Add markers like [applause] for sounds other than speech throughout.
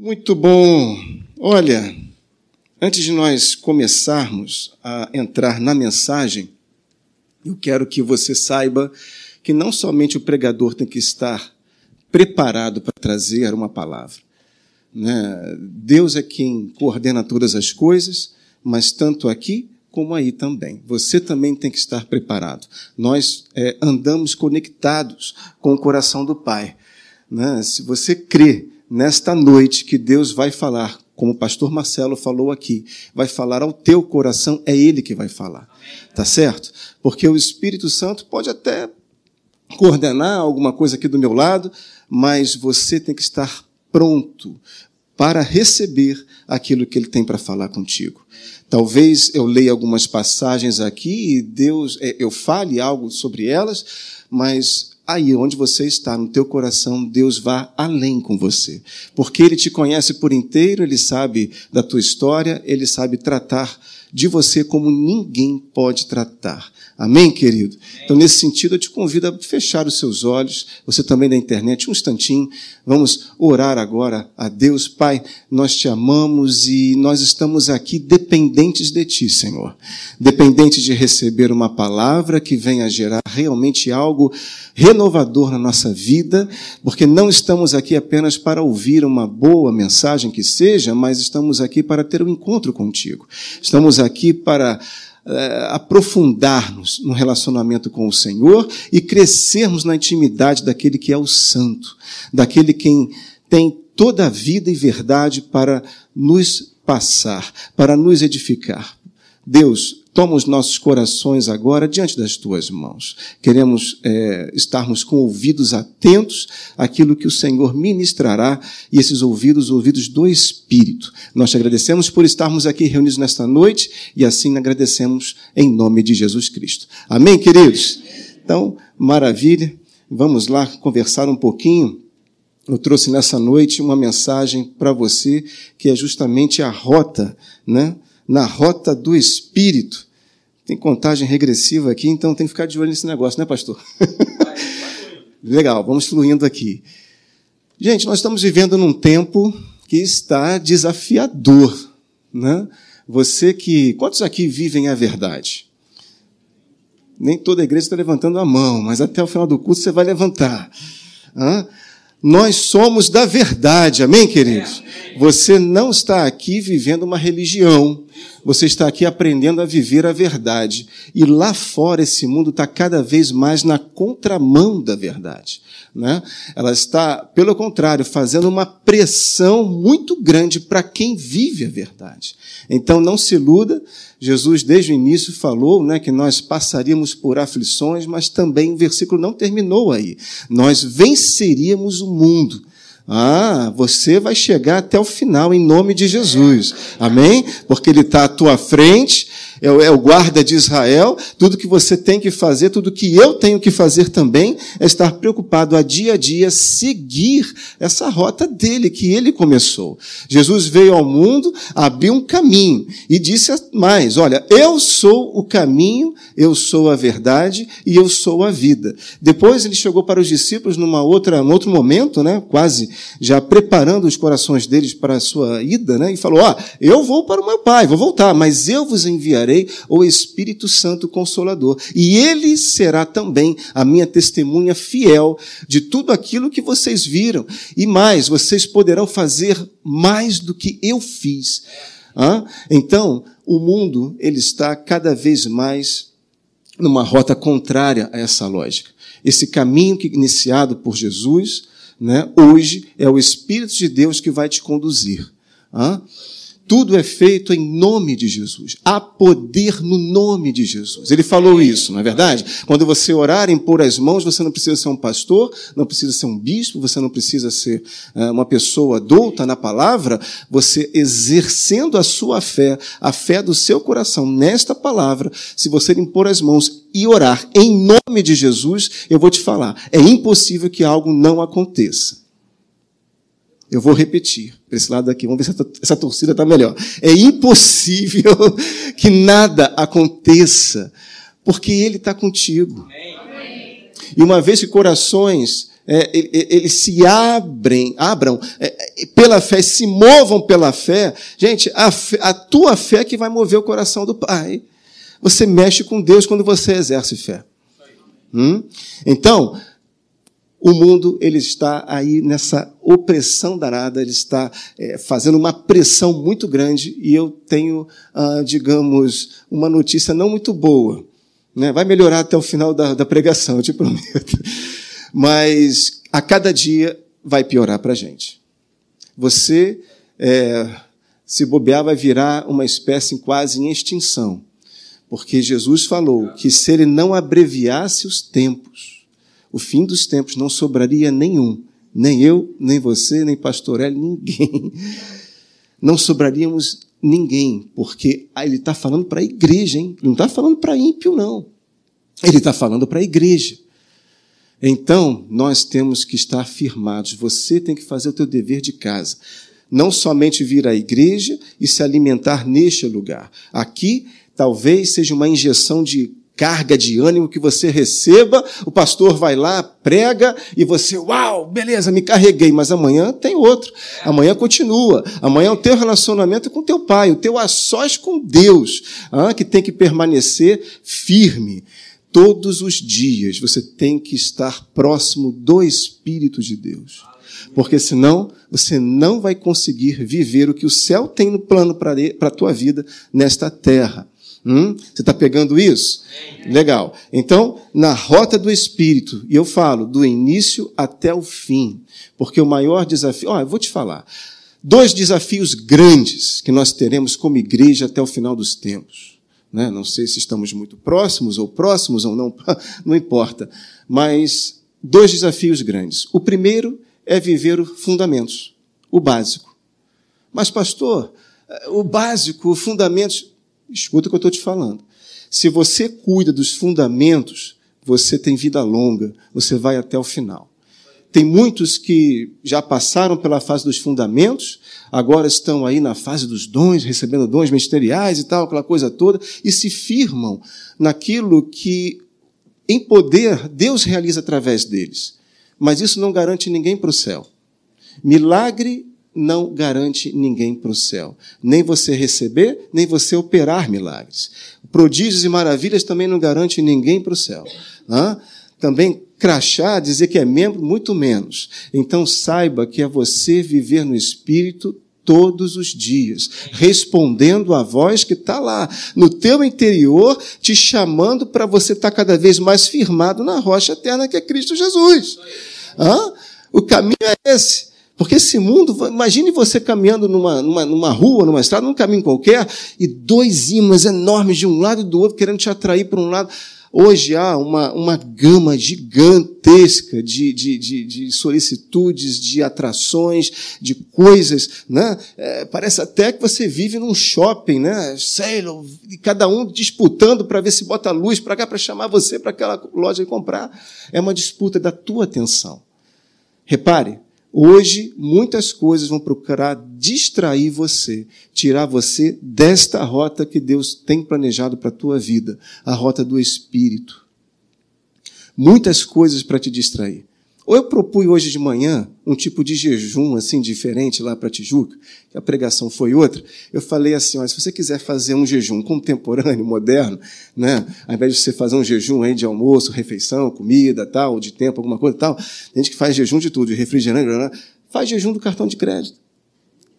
Muito bom. Olha, antes de nós começarmos a entrar na mensagem, eu quero que você saiba que não somente o pregador tem que estar preparado para trazer uma palavra. Né? Deus é quem coordena todas as coisas, mas tanto aqui como aí também. Você também tem que estar preparado. Nós é, andamos conectados com o coração do Pai. Né? Se você crê nesta noite que Deus vai falar, como o pastor Marcelo falou aqui, vai falar ao teu coração, é Ele que vai falar. Tá certo? Porque o Espírito Santo pode até coordenar alguma coisa aqui do meu lado, mas você tem que estar pronto para receber aquilo que ele tem para falar contigo. Talvez eu leia algumas passagens aqui e Deus, é, eu fale algo sobre elas, mas aí onde você está, no teu coração, Deus vá além com você. Porque Ele te conhece por inteiro, Ele sabe da tua história, Ele sabe tratar de você como ninguém pode tratar. Amém, querido? Então, nesse sentido, eu te convido a fechar os seus olhos, você também da internet, um instantinho. Vamos orar agora a Deus. Pai, nós te amamos e nós estamos aqui dependentes de Ti, Senhor. Dependentes de receber uma palavra que venha gerar realmente algo renovador na nossa vida, porque não estamos aqui apenas para ouvir uma boa mensagem que seja, mas estamos aqui para ter um encontro contigo. Estamos aqui para uh, aprofundar-nos no relacionamento com o Senhor e crescermos na intimidade daquele que é o Santo, daquele quem tem toda a vida e verdade para nos passar, para nos edificar. Deus, toma os nossos corações agora diante das tuas mãos. Queremos é, estarmos com ouvidos atentos àquilo que o Senhor ministrará e esses ouvidos, ouvidos do Espírito. Nós te agradecemos por estarmos aqui reunidos nesta noite e assim agradecemos em nome de Jesus Cristo. Amém, queridos? Então, maravilha. Vamos lá conversar um pouquinho. Eu trouxe nessa noite uma mensagem para você que é justamente a rota, né? na rota do Espírito. Tem contagem regressiva aqui, então tem que ficar de olho nesse negócio, né, pastor? [laughs] Legal, vamos fluindo aqui. Gente, nós estamos vivendo num tempo que está desafiador. Né? Você que. Quantos aqui vivem a verdade? Nem toda a igreja está levantando a mão, mas até o final do curso você vai levantar. Hã? Nós somos da verdade, amém, queridos? Você não está aqui vivendo uma religião, você está aqui aprendendo a viver a verdade. E lá fora, esse mundo está cada vez mais na contramão da verdade. Né? Ela está, pelo contrário, fazendo uma pressão muito grande para quem vive a verdade. Então, não se iluda. Jesus, desde o início, falou né, que nós passaríamos por aflições, mas também o versículo não terminou aí. Nós venceríamos o mundo. Ah, você vai chegar até o final em nome de Jesus. Amém? Porque Ele está à tua frente, é, é o guarda de Israel. Tudo que você tem que fazer, tudo que eu tenho que fazer também, é estar preocupado a dia a dia, seguir essa rota dele, que ele começou. Jesus veio ao mundo, abriu um caminho e disse mais: Olha, eu sou o caminho, eu sou a verdade e eu sou a vida. Depois ele chegou para os discípulos numa outra, num outro momento, né, quase já preparando os corações deles para a sua ida, né, e falou: Ó, eu vou para o meu pai, vou voltar, mas eu vos enviarei o Espírito Santo Consolador, e ele será também a minha testemunha fiel de tudo aquilo que vocês viram, e mais, vocês poderão fazer mais do que eu fiz. Então, o mundo ele está cada vez mais numa rota contrária a essa lógica. Esse caminho que iniciado por Jesus, né, hoje é o Espírito de Deus que vai te conduzir. Tudo é feito em nome de Jesus. Há poder no nome de Jesus. Ele falou isso, não é verdade? Quando você orar, impor as mãos, você não precisa ser um pastor, não precisa ser um bispo, você não precisa ser uh, uma pessoa adulta na palavra. Você exercendo a sua fé, a fé do seu coração nesta palavra, se você impor as mãos e orar em nome de Jesus, eu vou te falar, é impossível que algo não aconteça. Eu vou repetir para esse lado daqui, vamos ver se essa torcida está melhor. É impossível [laughs] que nada aconteça, porque Ele está contigo. E uma vez que corações é, eles se abrem, abram é, pela fé, se movam pela fé. Gente, a, fé, a tua fé é que vai mover o coração do Pai. Você mexe com Deus quando você exerce fé. Hum? Então, o mundo ele está aí nessa opressão danada, ele está é, fazendo uma pressão muito grande e eu tenho, ah, digamos, uma notícia não muito boa. Né? Vai melhorar até o final da, da pregação, eu te prometo [laughs] mas a cada dia vai piorar para a gente. Você, é, se bobear, vai virar uma espécie quase em extinção, porque Jesus falou que se ele não abreviasse os tempos, o fim dos tempos não sobraria nenhum, nem eu, nem você, nem pastor ninguém. [laughs] Não sobraríamos ninguém, porque ele está falando para a igreja, hein? Ele não está falando para ímpio, não. Ele está falando para a igreja. Então, nós temos que estar firmados. Você tem que fazer o teu dever de casa. Não somente vir à igreja e se alimentar neste lugar. Aqui, talvez seja uma injeção de carga de ânimo que você receba, o pastor vai lá, prega e você, uau, beleza, me carreguei, mas amanhã tem outro. Amanhã continua. Amanhã é o teu relacionamento com teu pai, o teu a sós com Deus, ah, que tem que permanecer firme. Todos os dias você tem que estar próximo do Espírito de Deus. Porque senão você não vai conseguir viver o que o céu tem no plano para a tua vida nesta terra. Hum? Você está pegando isso? Legal. Então, na rota do Espírito, e eu falo do início até o fim, porque o maior desafio. Ó, eu vou te falar. Dois desafios grandes que nós teremos como igreja até o final dos tempos. Né? Não sei se estamos muito próximos ou próximos ou não, [laughs] não importa. Mas dois desafios grandes. O primeiro é viver os fundamentos, o básico. Mas, pastor, o básico, os fundamentos. Escuta o que eu estou te falando. Se você cuida dos fundamentos, você tem vida longa, você vai até o final. Tem muitos que já passaram pela fase dos fundamentos, agora estão aí na fase dos dons, recebendo dons ministeriais e tal, aquela coisa toda, e se firmam naquilo que, em poder, Deus realiza através deles. Mas isso não garante ninguém para o céu. Milagre não garante ninguém para o céu. Nem você receber, nem você operar milagres. Prodígios e maravilhas também não garante ninguém para o céu. Hã? Também crachá, dizer que é membro, muito menos. Então saiba que é você viver no Espírito todos os dias, respondendo à voz que está lá, no teu interior, te chamando para você estar tá cada vez mais firmado na rocha eterna que é Cristo Jesus. Hã? O caminho é esse. Porque esse mundo, imagine você caminhando numa, numa, numa rua, numa estrada, num caminho qualquer, e dois imãs enormes de um lado e do outro querendo te atrair para um lado. Hoje há uma, uma gama gigantesca de, de, de, de solicitudes, de atrações, de coisas. Né? É, parece até que você vive num shopping, né? Sei, cada um disputando para ver se bota luz para cá, para chamar você para aquela loja e comprar. É uma disputa da tua atenção. Repare, Hoje, muitas coisas vão procurar distrair você, tirar você desta rota que Deus tem planejado para a tua vida, a rota do Espírito. Muitas coisas para te distrair. Ou eu propus hoje de manhã um tipo de jejum assim diferente lá para Tijuca, que a pregação foi outra. Eu falei assim, olha, se você quiser fazer um jejum contemporâneo, [laughs] moderno, né, ao invés de você fazer um jejum aí de almoço, refeição, comida, tal, de tempo, alguma coisa, tal, tem gente que faz jejum de tudo, de refrigerante, faz jejum do cartão de crédito.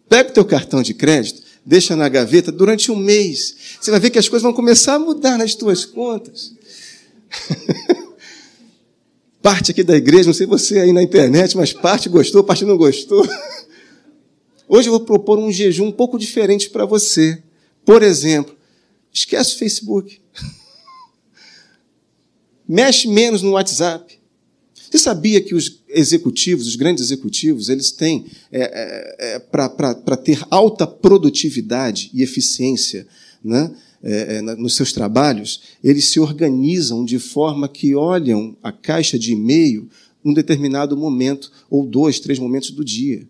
Pega o teu cartão de crédito, deixa na gaveta durante um mês. Você vai ver que as coisas vão começar a mudar nas tuas contas. [laughs] parte aqui da igreja, não sei você aí na internet, mas parte gostou, parte não gostou. [laughs] Hoje eu vou propor um jejum um pouco diferente para você. Por exemplo, esquece o Facebook. [laughs] Mexe menos no WhatsApp. Você sabia que os executivos, os grandes executivos, eles têm, é, é, é, para ter alta produtividade e eficiência, né? É, é nos seus trabalhos, eles se organizam de forma que olham a caixa de e-mail num determinado momento, ou dois, três momentos do dia.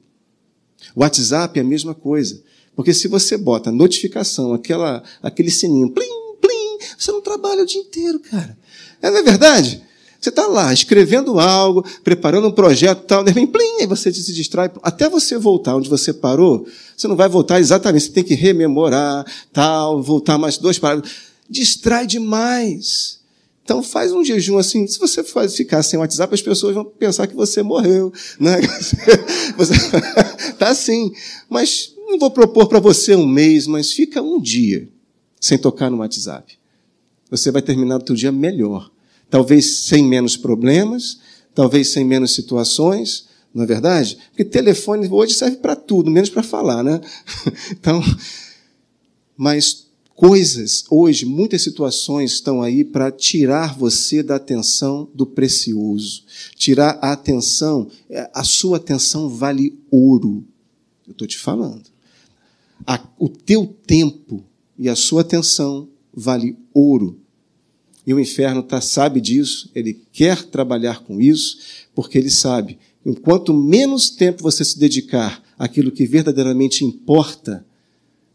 O WhatsApp é a mesma coisa. Porque se você bota notificação, aquela, aquele sininho, plim, plim, você não trabalha o dia inteiro, cara. É, não é verdade? Você está lá escrevendo algo, preparando um projeto tal, de repente, plim, aí você se distrai. Até você voltar onde você parou, você não vai voltar exatamente, você tem que rememorar, tal, voltar mais dois parágrafos. Distrai demais. Então faz um jejum assim. Se você ficar sem WhatsApp, as pessoas vão pensar que você morreu. Né? [laughs] Você está [laughs] assim. Mas não vou propor para você um mês, mas fica um dia sem tocar no WhatsApp. Você vai terminar o seu dia melhor. Talvez sem menos problemas, talvez sem menos situações, não é verdade? Porque telefone hoje serve para tudo, menos para falar, né? [laughs] Então, mas coisas, hoje, muitas situações estão aí para tirar você da atenção do precioso. Tirar a atenção, é, a sua atenção vale ouro. Eu estou te falando. A, o teu tempo e a sua atenção vale ouro. E o inferno tá, sabe disso, ele quer trabalhar com isso, porque ele sabe que quanto menos tempo você se dedicar àquilo que verdadeiramente importa,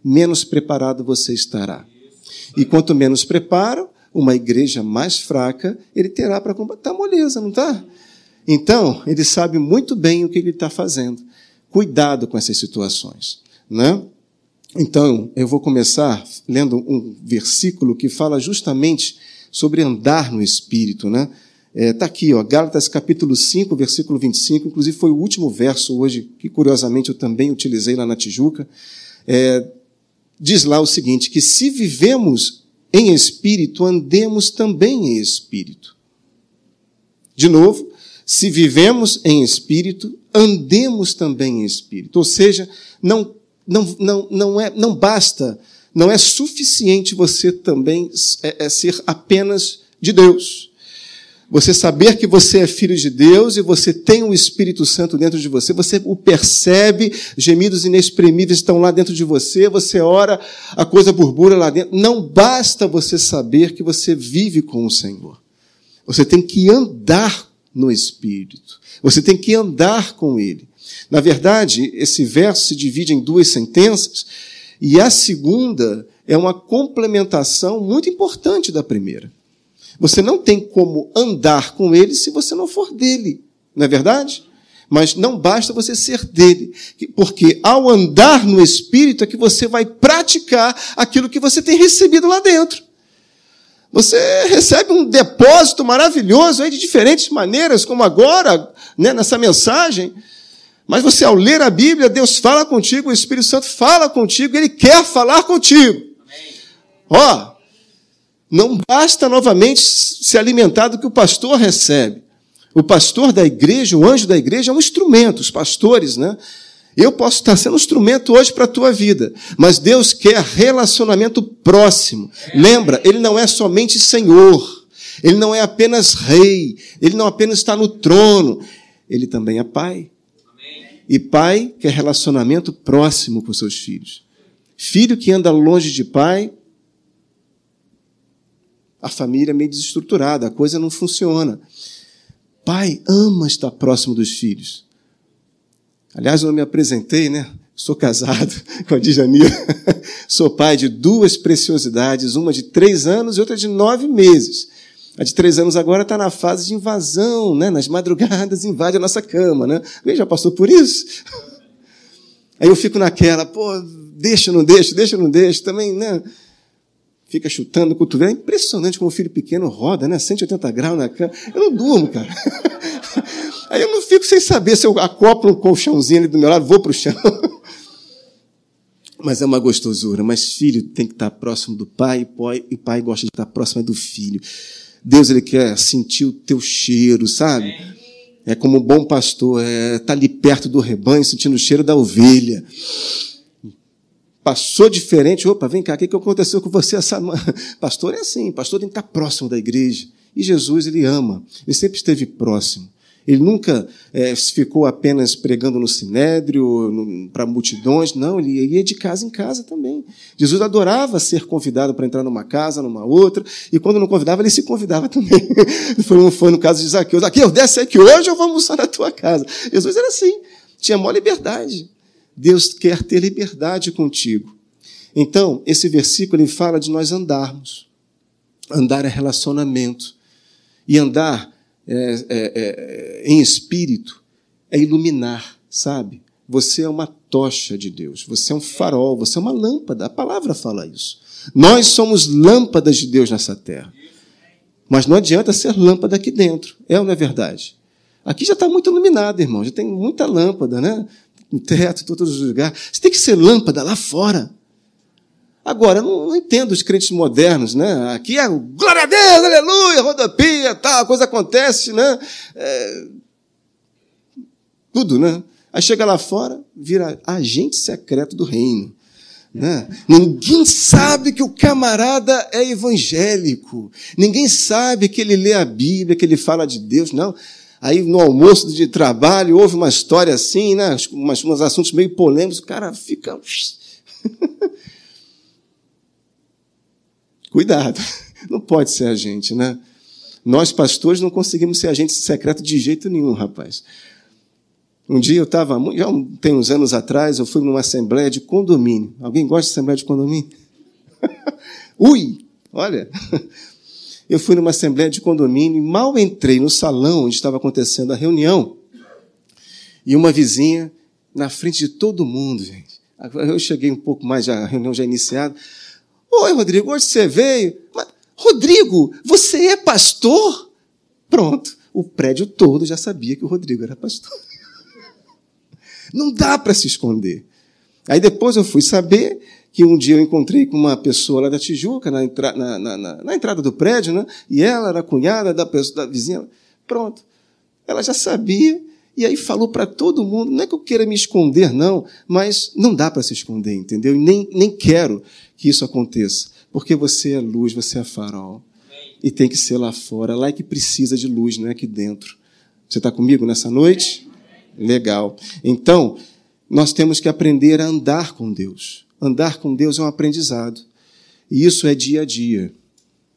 menos preparado você estará. E quanto menos preparo, uma igreja mais fraca ele terá para combater. Está moleza, não está? Então, ele sabe muito bem o que ele está fazendo. Cuidado com essas situações. Né? Então, eu vou começar lendo um versículo que fala justamente sobre andar no Espírito. Está né? é, tá aqui, ó, Gálatas capítulo 5, versículo 25, inclusive foi o último verso hoje, que curiosamente eu também utilizei lá na Tijuca. É, diz lá o seguinte: que se vivemos em espírito, andemos também em espírito. De novo, se vivemos em espírito, andemos também em espírito. Ou seja, não, não, não, não, é, não basta, não é suficiente você também é, é ser apenas de Deus. Você saber que você é filho de Deus e você tem o Espírito Santo dentro de você, você o percebe, gemidos inexprimíveis estão lá dentro de você, você ora, a coisa burbura lá dentro. Não basta você saber que você vive com o Senhor. Você tem que andar no Espírito. Você tem que andar com Ele. Na verdade, esse verso se divide em duas sentenças, e a segunda é uma complementação muito importante da primeira. Você não tem como andar com ele se você não for dele, não é verdade? Mas não basta você ser dele, porque ao andar no Espírito é que você vai praticar aquilo que você tem recebido lá dentro. Você recebe um depósito maravilhoso aí de diferentes maneiras, como agora, né, nessa mensagem. Mas você, ao ler a Bíblia, Deus fala contigo, o Espírito Santo fala contigo, ele quer falar contigo. Ó, não basta novamente se alimentar do que o pastor recebe. O pastor da igreja, o anjo da igreja, é um instrumento, os pastores, né? Eu posso estar sendo um instrumento hoje para a tua vida, mas Deus quer relacionamento próximo. Lembra, Ele não é somente Senhor, Ele não é apenas Rei, Ele não apenas está no trono, Ele também é Pai. E Pai quer relacionamento próximo com seus filhos. Filho que anda longe de pai, a família é meio desestruturada, a coisa não funciona. Pai ama estar próximo dos filhos. Aliás, eu me apresentei, né? Sou casado [laughs] com a Djanira. [laughs] Sou pai de duas preciosidades, uma de três anos e outra de nove meses. A de três anos agora está na fase de invasão, né? Nas madrugadas invade a nossa cama, né? Alguém já passou por isso? [laughs] Aí eu fico naquela, pô, deixa, não deixa, deixa, não deixa, também, né? fica chutando o cotovelo. É impressionante como o filho pequeno roda, né? 180 graus na cama. Eu não durmo, cara. [laughs] Aí eu não fico sem saber se eu acoplo um colchãozinho ali do meu lado, vou para o chão. [laughs] Mas é uma gostosura. Mas filho tem que estar próximo do pai, e pai gosta de estar próximo do filho. Deus ele quer sentir o teu cheiro, sabe? É como um bom pastor, é estar tá ali perto do rebanho, sentindo o cheiro da ovelha passou diferente, opa, vem cá, o que aconteceu com você essa [laughs] Pastor é assim, pastor tem que estar próximo da igreja. E Jesus, ele ama, ele sempre esteve próximo. Ele nunca é, ficou apenas pregando no sinédrio, para multidões, não, ele ia de casa em casa também. Jesus adorava ser convidado para entrar numa casa, numa outra, e quando não convidava, ele se convidava também. [laughs] foi, foi no caso de Zaqueu: Zaqueu, desce aqui hoje, eu vou almoçar na tua casa. Jesus era assim, tinha maior liberdade. Deus quer ter liberdade contigo. Então, esse versículo ele fala de nós andarmos. Andar é relacionamento. E andar é, é, é, em espírito é iluminar, sabe? Você é uma tocha de Deus, você é um farol, você é uma lâmpada. A palavra fala isso. Nós somos lâmpadas de Deus nessa terra. Mas não adianta ser lâmpada aqui dentro. É ou não é verdade? Aqui já está muito iluminado, irmão. Já tem muita lâmpada, né? No teto, em todos os lugares. Você tem que ser lâmpada lá fora. Agora, não, não entendo os crentes modernos, né? Aqui é glória a Deus, aleluia, rodopia, tal, a coisa acontece, né? É, tudo, né? Aí chega lá fora, vira agente secreto do reino. Né? Ninguém sabe que o camarada é evangélico. Ninguém sabe que ele lê a Bíblia, que ele fala de Deus. Não. Aí no almoço de trabalho houve uma história assim, né? Umas, uns assuntos meio polêmicos, o cara fica. [laughs] Cuidado, [laughs] não pode ser a gente, né? Nós, pastores, não conseguimos ser agente secreto de jeito nenhum, rapaz. Um dia eu estava, já tem uns anos atrás, eu fui numa assembleia de condomínio. Alguém gosta de assembleia de condomínio? [laughs] Ui! Olha! [laughs] Eu fui numa assembleia de condomínio e mal entrei no salão onde estava acontecendo a reunião. E uma vizinha, na frente de todo mundo, gente. Eu cheguei um pouco mais, a reunião já iniciada. Oi, Rodrigo, hoje você veio? Mas, Rodrigo, você é pastor? Pronto. O prédio todo já sabia que o Rodrigo era pastor. [laughs] Não dá para se esconder. Aí depois eu fui saber que um dia eu encontrei com uma pessoa lá da Tijuca, na, entra, na, na, na entrada do prédio, né? e ela era cunhada da, pessoa, da vizinha. Pronto. Ela já sabia, e aí falou para todo mundo. Não é que eu queira me esconder, não, mas não dá para se esconder, entendeu? E nem, nem quero que isso aconteça, porque você é luz, você é farol. E tem que ser lá fora, lá é que precisa de luz, não é aqui dentro. Você está comigo nessa noite? Legal. Então, nós temos que aprender a andar com Deus. Andar com Deus é um aprendizado. E isso é dia a dia.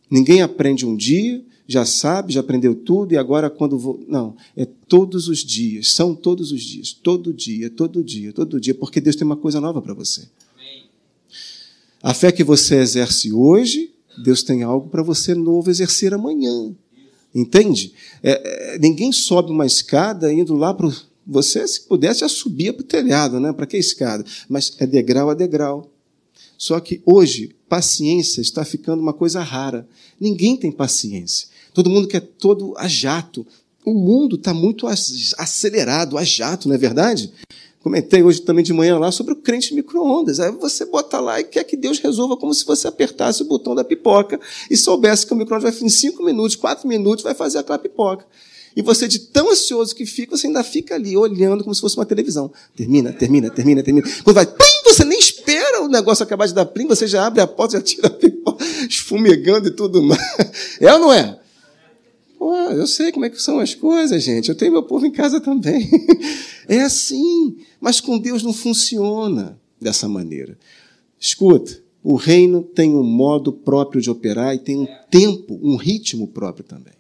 Ninguém aprende um dia, já sabe, já aprendeu tudo, e agora quando vou. Não, é todos os dias, são todos os dias, todo dia, todo dia, todo dia, porque Deus tem uma coisa nova para você. A fé que você exerce hoje, Deus tem algo para você novo exercer amanhã. Entende? É, é, ninguém sobe uma escada indo lá para você, se pudesse, já subia para o telhado, né? Para que escada? Mas é degrau a degrau. Só que hoje, paciência está ficando uma coisa rara. Ninguém tem paciência. Todo mundo quer todo a jato. O mundo está muito acelerado, a jato, não é verdade? Comentei hoje também de manhã lá sobre o crente micro-ondas. Aí você bota lá e quer que Deus resolva como se você apertasse o botão da pipoca e soubesse que o micro-ondas vai em cinco minutos, quatro minutos, vai fazer aquela pipoca. E você, de tão ansioso que fica, você ainda fica ali olhando como se fosse uma televisão. Termina, termina, termina, termina. Quando vai, plim, você nem espera o negócio acabar de dar plim, você já abre a porta, já tira a pipoca, [laughs] esfumegando e tudo mais. É ou não é? Pô, eu sei como é que são as coisas, gente. Eu tenho meu povo em casa também. [laughs] É assim. Mas com Deus não funciona dessa maneira. Escuta, o reino tem um modo próprio de operar e tem um tempo, um ritmo próprio também.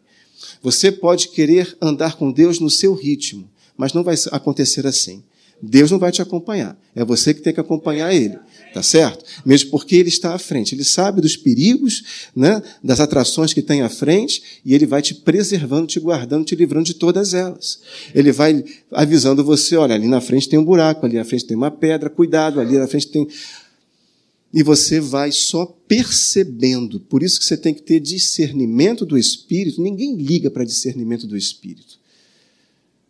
Você pode querer andar com Deus no seu ritmo, mas não vai acontecer assim. Deus não vai te acompanhar. É você que tem que acompanhar Ele. Tá certo? Mesmo porque Ele está à frente. Ele sabe dos perigos, né, das atrações que tem à frente, e Ele vai te preservando, te guardando, te livrando de todas elas. Ele vai avisando você: olha, ali na frente tem um buraco, ali na frente tem uma pedra, cuidado, ali na frente tem e você vai só percebendo. Por isso que você tem que ter discernimento do Espírito. Ninguém liga para discernimento do Espírito.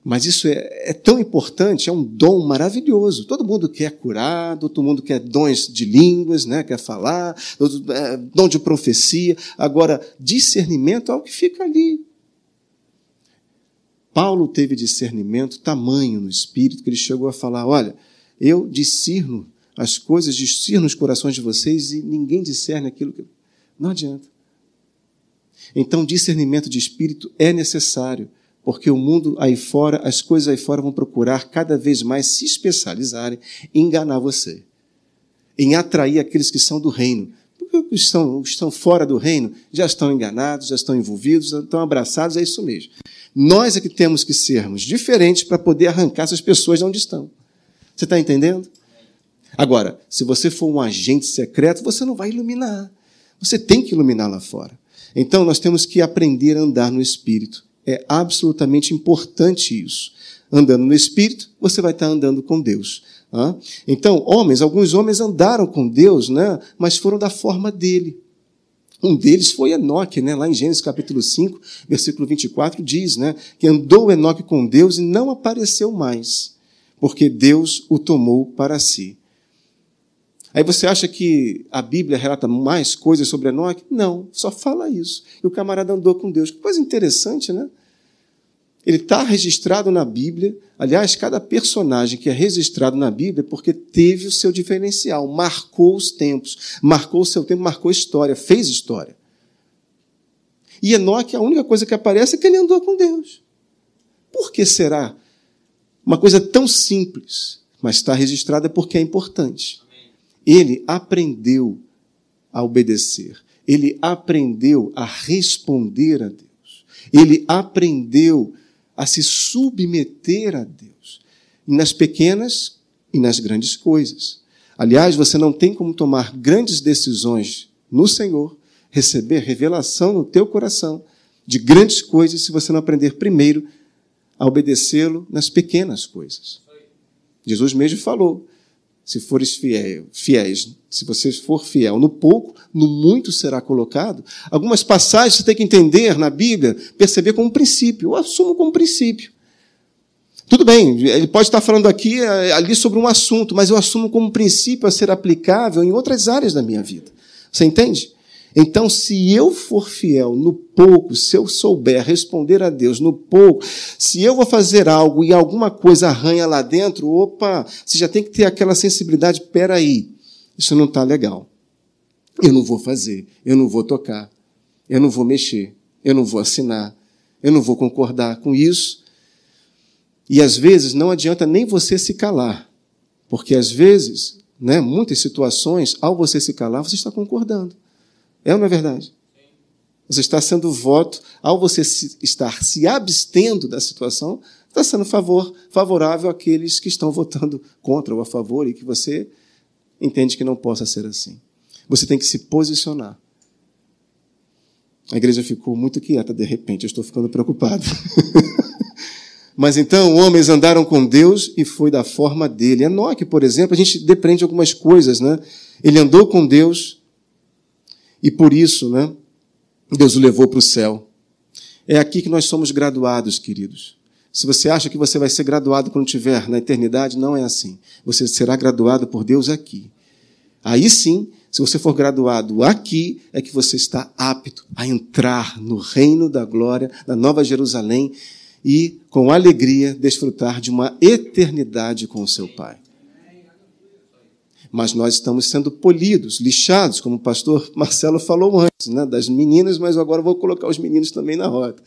Mas isso é, é, tão importante, é um dom maravilhoso. Todo mundo quer curado, todo mundo quer dons de línguas, né? quer falar, é, dom de profecia. Agora, discernimento é algo que fica ali. Paulo teve discernimento tamanho no espírito que ele chegou a falar: olha, eu discerno as coisas, discernam nos corações de vocês e ninguém discerne aquilo que. Não adianta. Então, discernimento de espírito é necessário, porque o mundo aí fora, as coisas aí fora vão procurar cada vez mais se especializarem em enganar você, em atrair aqueles que são do reino. Porque os que estão, estão fora do reino já estão enganados, já estão envolvidos, já estão abraçados, é isso mesmo. Nós é que temos que sermos diferentes para poder arrancar essas pessoas de onde estão. Você está entendendo? Agora, se você for um agente secreto, você não vai iluminar. Você tem que iluminar lá fora. Então, nós temos que aprender a andar no Espírito. É absolutamente importante isso. Andando no Espírito, você vai estar andando com Deus. Então, homens, alguns homens andaram com Deus, né? mas foram da forma dele. Um deles foi Enoque, né? lá em Gênesis capítulo 5, versículo 24, diz né? que andou Enoque com Deus e não apareceu mais, porque Deus o tomou para si. Aí você acha que a Bíblia relata mais coisas sobre Enoque? Não, só fala isso. E o camarada andou com Deus. Que coisa interessante, né? Ele está registrado na Bíblia. Aliás, cada personagem que é registrado na Bíblia é porque teve o seu diferencial, marcou os tempos, marcou o seu tempo, marcou história, fez história. E Enoque, a única coisa que aparece é que ele andou com Deus. Por que será? Uma coisa tão simples, mas está registrada porque é importante. Ele aprendeu a obedecer. Ele aprendeu a responder a Deus. Ele aprendeu a se submeter a Deus, nas pequenas e nas grandes coisas. Aliás, você não tem como tomar grandes decisões no Senhor, receber revelação no teu coração de grandes coisas se você não aprender primeiro a obedecê-lo nas pequenas coisas. Jesus mesmo falou: se fores fiel, fiéis, se você for fiel no pouco, no muito será colocado. Algumas passagens você tem que entender na Bíblia, perceber como princípio. Eu assumo como princípio. Tudo bem, ele pode estar falando aqui, eh, ali sobre um assunto, mas eu assumo como princípio a ser aplicável em outras áreas da minha vida. Você entende? Então, se eu for fiel no pouco, se eu souber responder a Deus no pouco, se eu vou fazer algo e alguma coisa arranha lá dentro, opa, você já tem que ter aquela sensibilidade, peraí, isso não está legal. Eu não vou fazer, eu não vou tocar, eu não vou mexer, eu não vou assinar, eu não vou concordar com isso. E às vezes não adianta nem você se calar, porque às vezes, né, muitas situações, ao você se calar, você está concordando. É ou não é verdade? Você está sendo voto, ao você se, estar se abstendo da situação, está sendo favor, favorável àqueles que estão votando contra ou a favor e que você entende que não possa ser assim. Você tem que se posicionar. A igreja ficou muito quieta de repente, eu estou ficando preocupado. [laughs] Mas então, homens andaram com Deus e foi da forma dele. Enoque, por exemplo, a gente depreende algumas coisas, né? Ele andou com Deus, e por isso, né, Deus o levou para o céu. É aqui que nós somos graduados, queridos. Se você acha que você vai ser graduado quando estiver na eternidade, não é assim. Você será graduado por Deus aqui. Aí sim, se você for graduado aqui, é que você está apto a entrar no reino da glória, na Nova Jerusalém e, com alegria, desfrutar de uma eternidade com o seu Pai mas nós estamos sendo polidos, lixados, como o pastor [laughs] Marcelo falou antes, né, das meninas, mas agora vou colocar os meninos também na roda,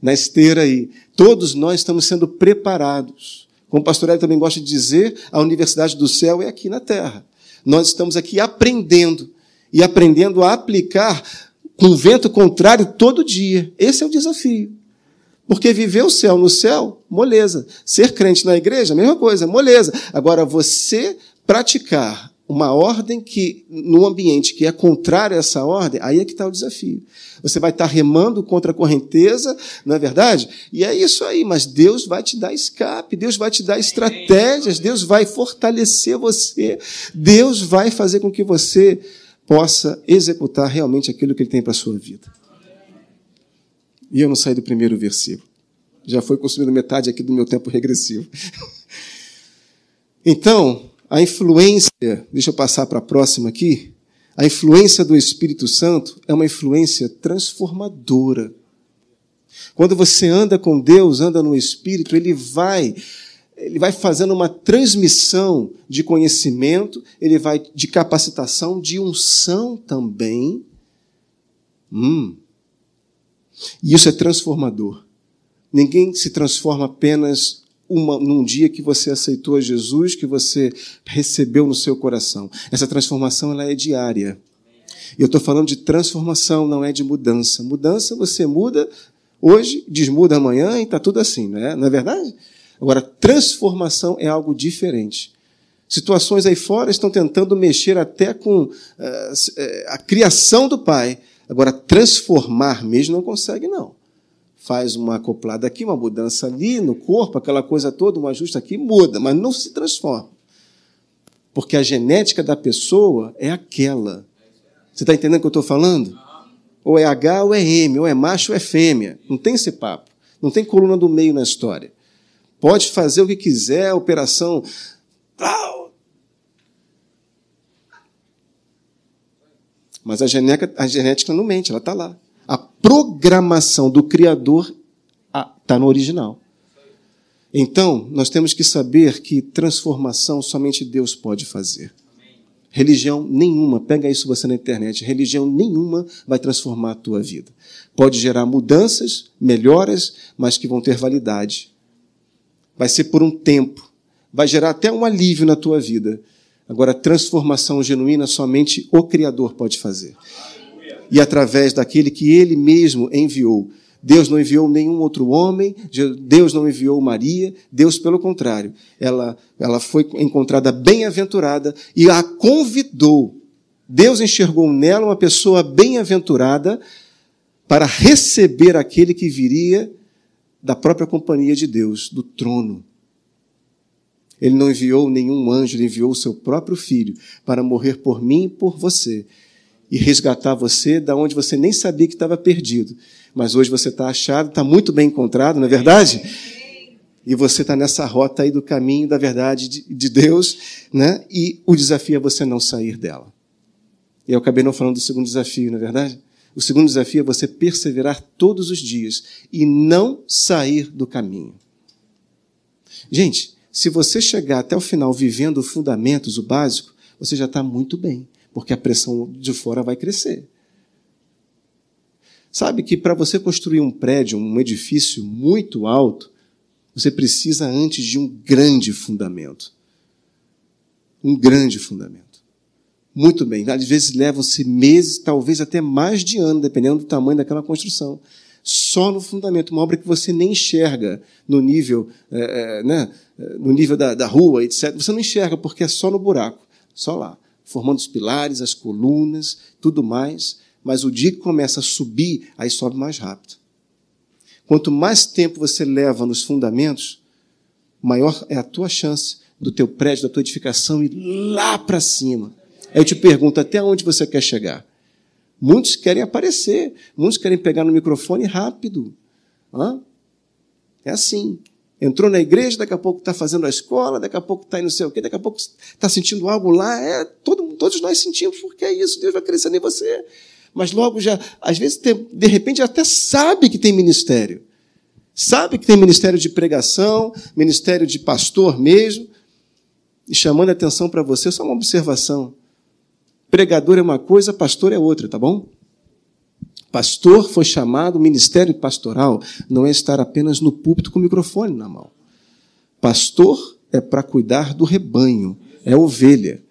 na esteira aí. Todos nós estamos sendo preparados. Como o pastor Hélio também gosta de dizer, a universidade do céu é aqui na terra. Nós estamos aqui aprendendo e aprendendo a aplicar com vento contrário todo dia. Esse é o desafio. Porque viver o céu no céu, moleza. Ser crente na igreja, mesma coisa, moleza. Agora, você praticar uma ordem que, num ambiente que é contrário a essa ordem, aí é que está o desafio. Você vai estar remando contra a correnteza, não é verdade? E é isso aí, mas Deus vai te dar escape, Deus vai te dar estratégias, Deus vai fortalecer você, Deus vai fazer com que você possa executar realmente aquilo que Ele tem para a sua vida. E eu não saí do primeiro versículo. Já foi consumido metade aqui do meu tempo regressivo. [laughs] Então, a influência, deixa eu passar para a próxima aqui. A influência do Espírito Santo é uma influência transformadora. Quando você anda com Deus, anda no Espírito, ele vai ele vai fazendo uma transmissão de conhecimento, ele vai de capacitação, de unção também. Hum. E isso é transformador. Ninguém se transforma apenas uma, num dia que você aceitou a Jesus, que você recebeu no seu coração. Essa transformação ela é diária. E eu estou falando de transformação, não é de mudança. Mudança você muda hoje, desmuda amanhã e está tudo assim, não é? não é verdade? Agora, transformação é algo diferente. Situações aí fora estão tentando mexer até com uh, a criação do Pai. Agora, transformar mesmo não consegue, não. Faz uma acoplada aqui, uma mudança ali no corpo, aquela coisa toda, um ajuste aqui, muda, mas não se transforma. Porque a genética da pessoa é aquela. Você está entendendo o que eu estou falando? Ou é H ou é M, ou é macho ou é fêmea. Não tem esse papo. Não tem coluna do meio na história. Pode fazer o que quiser, operação. Mas a genética, a genética não mente, ela está lá. A programação do Criador está no original. Então, nós temos que saber que transformação somente Deus pode fazer. Religião nenhuma, pega isso você na internet, religião nenhuma vai transformar a tua vida. Pode gerar mudanças, melhoras, mas que vão ter validade. Vai ser por um tempo. Vai gerar até um alívio na tua vida. Agora, transformação genuína somente o Criador pode fazer e através daquele que ele mesmo enviou. Deus não enviou nenhum outro homem, Deus não enviou Maria, Deus, pelo contrário, ela, ela foi encontrada bem-aventurada e a convidou. Deus enxergou nela uma pessoa bem-aventurada para receber aquele que viria da própria companhia de Deus, do trono. Ele não enviou nenhum anjo, ele enviou o seu próprio filho para morrer por mim e por você e resgatar você da onde você nem sabia que estava perdido. Mas hoje você está achado, está muito bem encontrado, não é verdade? E você está nessa rota aí do caminho da verdade de, de Deus, né? E o desafio é você não sair dela. E eu acabei não falando do segundo desafio, não é verdade? O segundo desafio é você perseverar todos os dias e não sair do caminho. Gente, se você chegar até o final vivendo fundamentos, o básico, você já está muito bem porque a pressão de fora vai crescer. Sabe que para você construir um prédio, um edifício muito alto, você precisa antes de um grande fundamento. Um grande fundamento. Muito bem. Às vezes levam-se meses, talvez até mais de ano, dependendo do tamanho daquela construção. Só no fundamento, uma obra que você nem enxerga no nível, é, é, né, no nível da, da rua, etc. Você não enxerga porque é só no buraco, só lá formando os pilares, as colunas, tudo mais, mas o dia que começa a subir, aí sobe mais rápido. Quanto mais tempo você leva nos fundamentos, maior é a tua chance do teu prédio, da tua edificação ir lá para cima. Aí eu te pergunto, até onde você quer chegar? Muitos querem aparecer, muitos querem pegar no microfone rápido. Hã? É assim. Entrou na igreja, daqui a pouco está fazendo a escola, daqui a pouco está em não sei o quê, daqui a pouco está sentindo algo lá. É, todo, todos nós sentimos, porque é isso, Deus vai crescendo em você. Mas logo já, às vezes, de repente, até sabe que tem ministério. Sabe que tem ministério de pregação, ministério de pastor mesmo, e chamando a atenção para você, só uma observação. Pregador é uma coisa, pastor é outra, tá bom? Pastor foi chamado, ministério pastoral não é estar apenas no púlpito com o microfone na mão. Pastor é para cuidar do rebanho, é ovelha.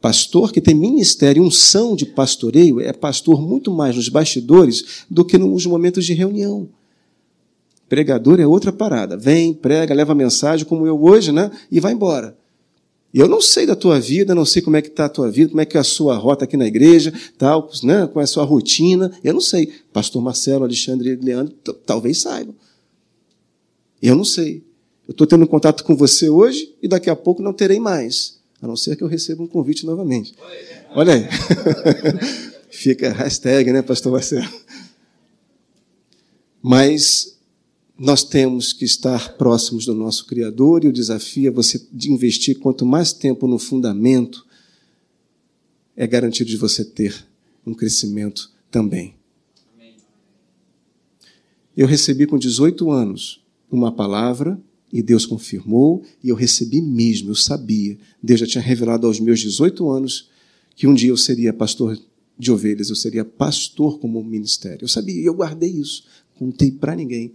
Pastor que tem ministério, unção de pastoreio, é pastor muito mais nos bastidores do que nos momentos de reunião. Pregador é outra parada. Vem, prega, leva mensagem, como eu hoje, né? E vai embora. Eu não sei da tua vida, não sei como é que está a tua vida, como é que é a sua rota aqui na igreja, tal, né? qual é a sua rotina. Eu não sei. Pastor Marcelo, Alexandre e Leandro talvez saibam. Eu não sei. Eu estou tendo contato com você hoje e daqui a pouco não terei mais. A não ser que eu receba um convite novamente. Olha aí. [laughs] Fica hashtag, né, pastor Marcelo? Mas nós temos que estar próximos do nosso Criador e o desafio é você de investir quanto mais tempo no fundamento, é garantido de você ter um crescimento também. Eu recebi com 18 anos uma palavra e Deus confirmou, e eu recebi mesmo, eu sabia. Deus já tinha revelado aos meus 18 anos que um dia eu seria pastor de ovelhas, eu seria pastor como ministério. Eu sabia, e eu guardei isso, contei para ninguém.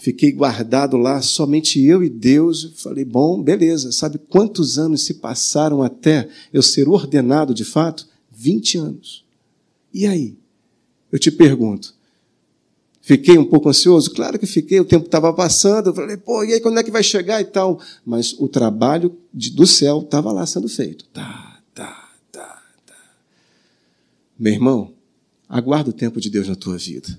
Fiquei guardado lá, somente eu e Deus. Falei, bom, beleza. Sabe quantos anos se passaram até eu ser ordenado de fato? 20 anos. E aí? Eu te pergunto. Fiquei um pouco ansioso? Claro que fiquei, o tempo estava passando. Eu falei, pô, e aí quando é que vai chegar e tal? Mas o trabalho de, do céu estava lá sendo feito. Tá, tá, tá, tá. Meu irmão, aguarda o tempo de Deus na tua vida.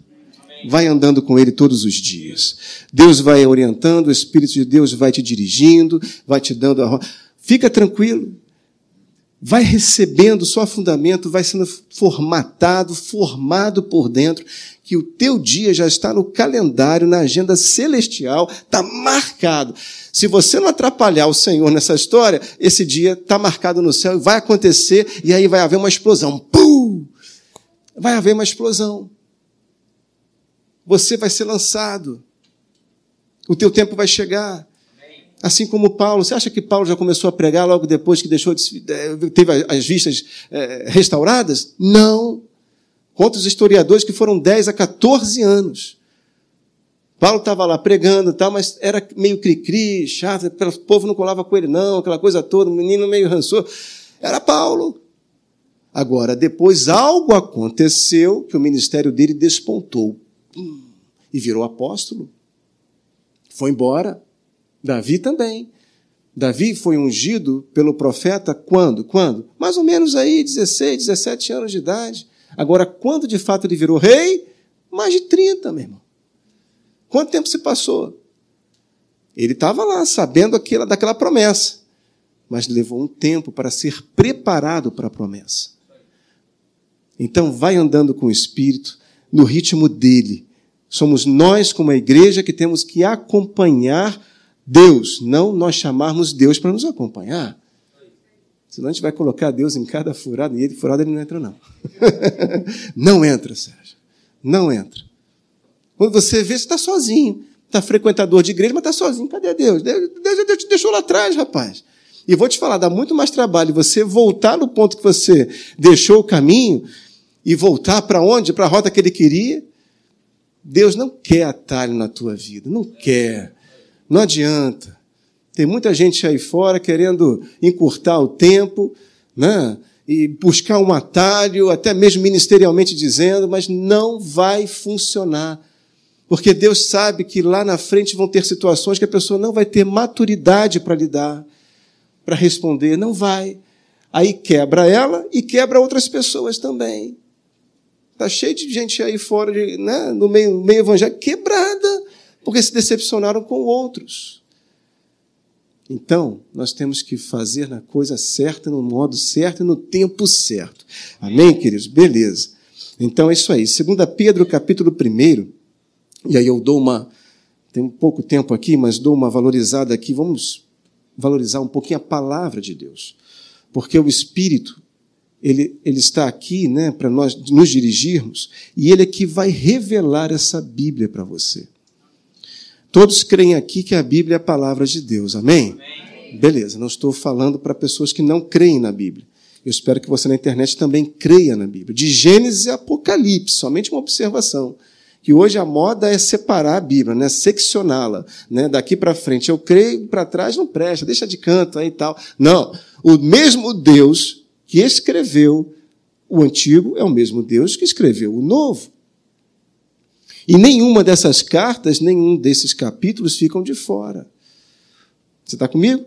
Vai andando com Ele todos os dias. Deus vai orientando, o Espírito de Deus vai te dirigindo, vai te dando a. Fica tranquilo. Vai recebendo só fundamento, vai sendo formatado, formado por dentro, que o teu dia já está no calendário, na agenda celestial, está marcado. Se você não atrapalhar o Senhor nessa história, esse dia está marcado no céu e vai acontecer, e aí vai haver uma explosão. Pum! Vai haver uma explosão. Você vai ser lançado. O teu tempo vai chegar. Assim como Paulo. Você acha que Paulo já começou a pregar logo depois que deixou de, teve as vistas é, restauradas? Não. Conta os historiadores que foram 10 a 14 anos. Paulo estava lá pregando, tal, mas era meio cri-cri, chato, o povo não colava com ele, não, aquela coisa toda, o menino meio rançou. Era Paulo. Agora, depois algo aconteceu que o ministério dele despontou e virou apóstolo. Foi embora. Davi também. Davi foi ungido pelo profeta quando? Quando? Mais ou menos aí, 16, 17 anos de idade. Agora, quando de fato ele virou rei? Mais de 30, meu irmão. Quanto tempo se passou? Ele estava lá, sabendo aquela, daquela promessa. Mas levou um tempo para ser preparado para a promessa. Então, vai andando com o Espírito, no ritmo dele. Somos nós, como a igreja, que temos que acompanhar Deus, não nós chamarmos Deus para nos acompanhar. Senão a gente vai colocar Deus em cada furada, e ele furada ele não entra, não. [laughs] não entra, Sérgio. Não entra. Quando você vê, você está sozinho. Está frequentador de igreja, mas está sozinho. Cadê Deus? Deus? Deus te deixou lá atrás, rapaz. E vou te falar, dá muito mais trabalho você voltar no ponto que você deixou o caminho e voltar para onde? Para a rota que ele queria. Deus não quer atalho na tua vida, não quer. Não adianta. Tem muita gente aí fora querendo encurtar o tempo, né? E buscar um atalho, até mesmo ministerialmente dizendo, mas não vai funcionar. Porque Deus sabe que lá na frente vão ter situações que a pessoa não vai ter maturidade para lidar, para responder, não vai. Aí quebra ela e quebra outras pessoas também. Está cheio de gente aí fora, de, né, no meio, meio evangélico, quebrada, porque se decepcionaram com outros. Então, nós temos que fazer na coisa certa, no modo certo e no tempo certo. Amém, queridos? Beleza. Então é isso aí. 2 Pedro, capítulo 1, e aí eu dou uma. Tem pouco tempo aqui, mas dou uma valorizada aqui. Vamos valorizar um pouquinho a palavra de Deus. Porque o Espírito, ele, ele está aqui né, para nós nos dirigirmos, e ele é que vai revelar essa Bíblia para você. Todos creem aqui que a Bíblia é a palavra de Deus, amém? amém. Beleza, não estou falando para pessoas que não creem na Bíblia. Eu espero que você na internet também creia na Bíblia. De Gênesis e Apocalipse, somente uma observação. Que hoje a moda é separar a Bíblia, né? seccioná-la. Né? Daqui para frente eu creio, para trás não presta, deixa de canto aí e tal. Não. O mesmo Deus que escreveu o antigo é o mesmo Deus que escreveu o novo. E nenhuma dessas cartas, nenhum desses capítulos ficam de fora. Você está comigo?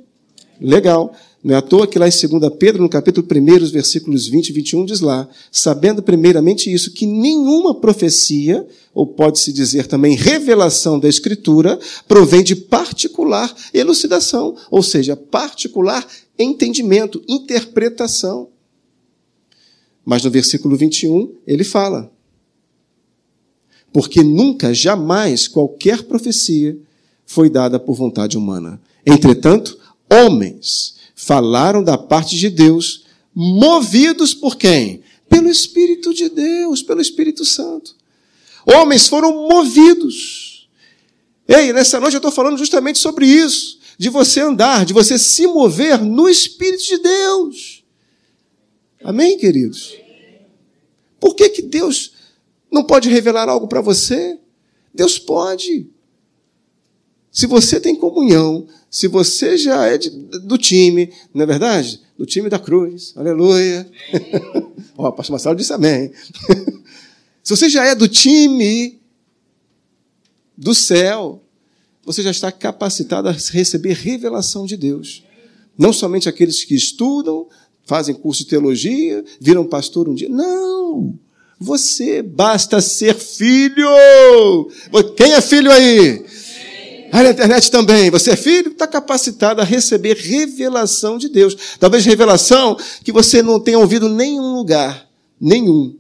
Legal. Não é à toa que lá em 2 Pedro, no capítulo 1, os versículos 20 e 21, diz lá, sabendo primeiramente isso, que nenhuma profecia, ou pode-se dizer também revelação da Escritura, provém de particular elucidação, ou seja, particular entendimento, interpretação. Mas no versículo 21, ele fala: Porque nunca, jamais, qualquer profecia foi dada por vontade humana. Entretanto, homens falaram da parte de Deus, movidos por quem? Pelo Espírito de Deus, pelo Espírito Santo. Homens foram movidos. Ei, nessa noite eu estou falando justamente sobre isso. De você andar, de você se mover no Espírito de Deus. Amém, queridos? Por que, que Deus não pode revelar algo para você? Deus pode. Se você tem comunhão, se você já é de, do time, não é verdade? Do time da cruz, aleluia. [laughs] Ó, o pastor Marcelo disse amém. [laughs] se você já é do time do céu, você já está capacitado a receber revelação de Deus. Não somente aqueles que estudam, fazem curso de teologia, viram pastor um dia. Não! Você basta ser filho. Quem é filho aí? Ah, na internet também. Você é filho? Está capacitado a receber revelação de Deus. Talvez revelação que você não tenha ouvido em nenhum lugar. Nenhum.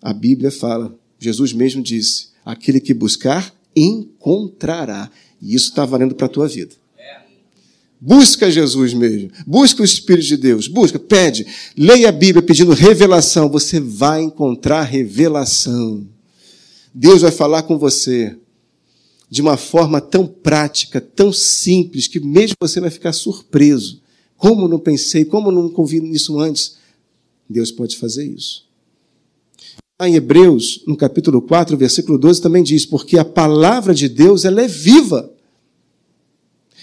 A Bíblia fala, Jesus mesmo disse: aquele que buscar, encontrará. E isso está valendo para a tua vida. Busca Jesus mesmo. Busca o Espírito de Deus. Busca, pede. Leia a Bíblia pedindo revelação. Você vai encontrar revelação. Deus vai falar com você de uma forma tão prática, tão simples, que mesmo você vai ficar surpreso. Como não pensei, como não ouvi isso antes? Deus pode fazer isso. Em Hebreus, no capítulo 4, versículo 12, também diz: Porque a palavra de Deus ela é viva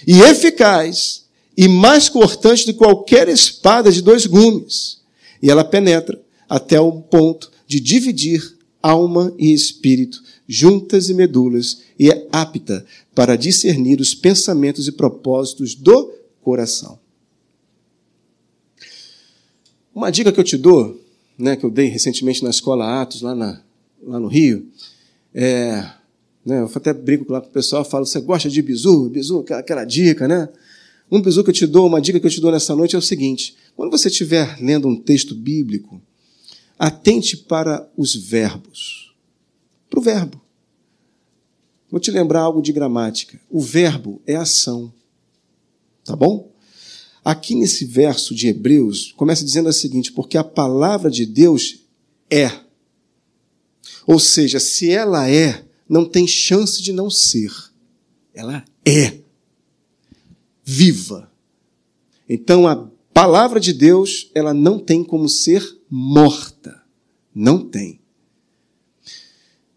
e eficaz e mais cortante de qualquer espada de dois gumes. E ela penetra até o ponto de dividir alma e espírito, juntas e medulas, e é apta para discernir os pensamentos e propósitos do coração. Uma dica que eu te dou, né, que eu dei recentemente na escola Atos, lá, na, lá no Rio, é né? Eu até brinco lá com o pessoal, falo, você gosta de bizu? Bizu, aquela, aquela dica, né? Um bizu que eu te dou, uma dica que eu te dou nessa noite é o seguinte: quando você estiver lendo um texto bíblico, atente para os verbos. Para o verbo. Vou te lembrar algo de gramática. O verbo é ação. Tá bom? Aqui nesse verso de Hebreus, começa dizendo o seguinte: porque a palavra de Deus é. Ou seja, se ela é, não tem chance de não ser. Ela é viva. Então a palavra de Deus, ela não tem como ser morta. Não tem.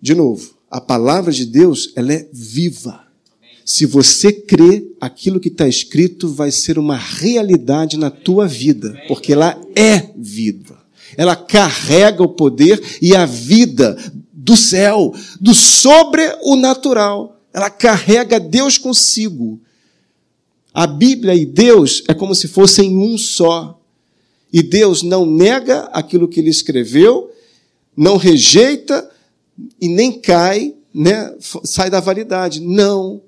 De novo, a palavra de Deus, ela é viva. Se você crê, aquilo que está escrito vai ser uma realidade na tua vida, porque ela é viva. Ela carrega o poder e a vida do céu, do sobre o natural. Ela carrega Deus consigo. A Bíblia e Deus é como se fossem um só. E Deus não nega aquilo que ele escreveu, não rejeita e nem cai, né, sai da validade. Não.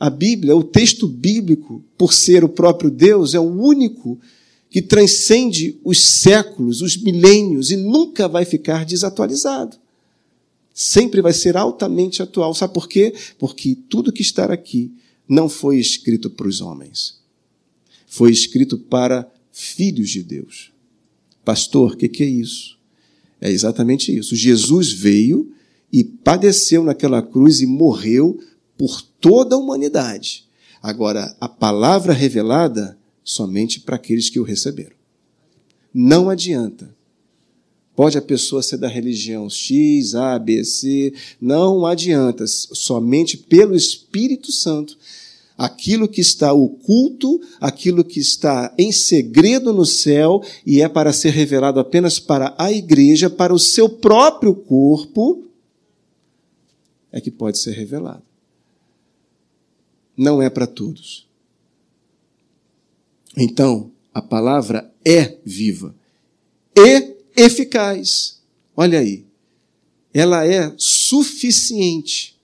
A Bíblia, o texto bíblico, por ser o próprio Deus, é o único que transcende os séculos, os milênios e nunca vai ficar desatualizado sempre vai ser altamente atual. Sabe por quê? Porque tudo que está aqui não foi escrito para os homens. Foi escrito para filhos de Deus. Pastor, o que, que é isso? É exatamente isso. Jesus veio e padeceu naquela cruz e morreu por toda a humanidade. Agora, a palavra revelada somente para aqueles que o receberam. Não adianta Pode a pessoa ser da religião X, A, B, C, não adianta, somente pelo Espírito Santo. Aquilo que está oculto, aquilo que está em segredo no céu e é para ser revelado apenas para a igreja, para o seu próprio corpo, é que pode ser revelado. Não é para todos. Então, a palavra é viva. E eficaz. Olha aí. Ela é suficiente.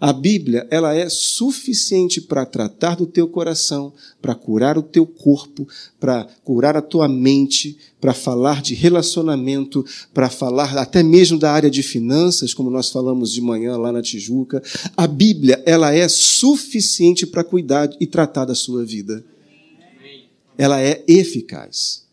A Bíblia, ela é suficiente para tratar do teu coração, para curar o teu corpo, para curar a tua mente, para falar de relacionamento, para falar até mesmo da área de finanças, como nós falamos de manhã lá na Tijuca. A Bíblia, ela é suficiente para cuidar e tratar da sua vida. Ela é eficaz.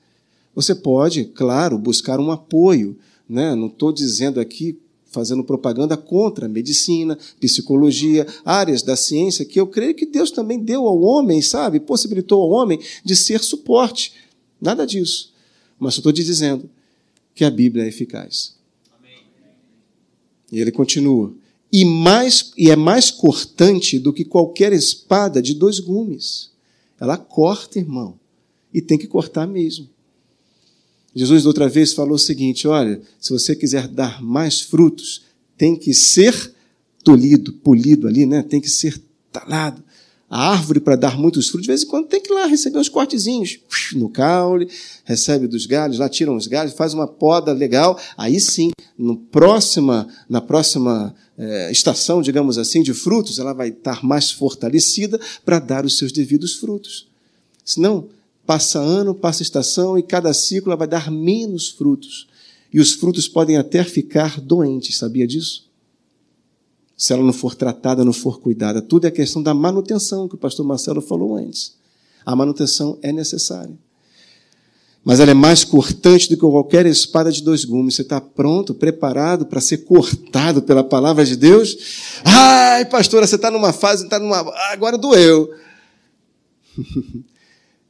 Você pode, claro, buscar um apoio. Né? Não estou dizendo aqui, fazendo propaganda contra medicina, psicologia, áreas da ciência que eu creio que Deus também deu ao homem, sabe? Possibilitou ao homem de ser suporte. Nada disso. Mas estou te dizendo que a Bíblia é eficaz. E ele continua. E, mais, e é mais cortante do que qualquer espada de dois gumes. Ela corta, irmão. E tem que cortar mesmo. Jesus, outra vez, falou o seguinte: olha, se você quiser dar mais frutos, tem que ser tolhido, polido ali, né? tem que ser talado. a árvore para dar muitos frutos, de vez em quando tem que ir lá receber uns cortezinhos no caule, recebe dos galhos, lá tiram os galhos, faz uma poda legal. Aí sim, no próxima, na próxima é, estação, digamos assim, de frutos, ela vai estar mais fortalecida para dar os seus devidos frutos. Senão, passa ano, passa estação e cada ciclo vai dar menos frutos. E os frutos podem até ficar doentes, sabia disso? se ela não for tratada, não for cuidada. Tudo é questão da manutenção, que o pastor Marcelo falou antes. A manutenção é necessária. Mas ela é mais cortante do que qualquer espada de dois gumes. Você está pronto, preparado para ser cortado pela palavra de Deus? Ai, pastora, você está numa fase, está numa. Agora doeu. [laughs]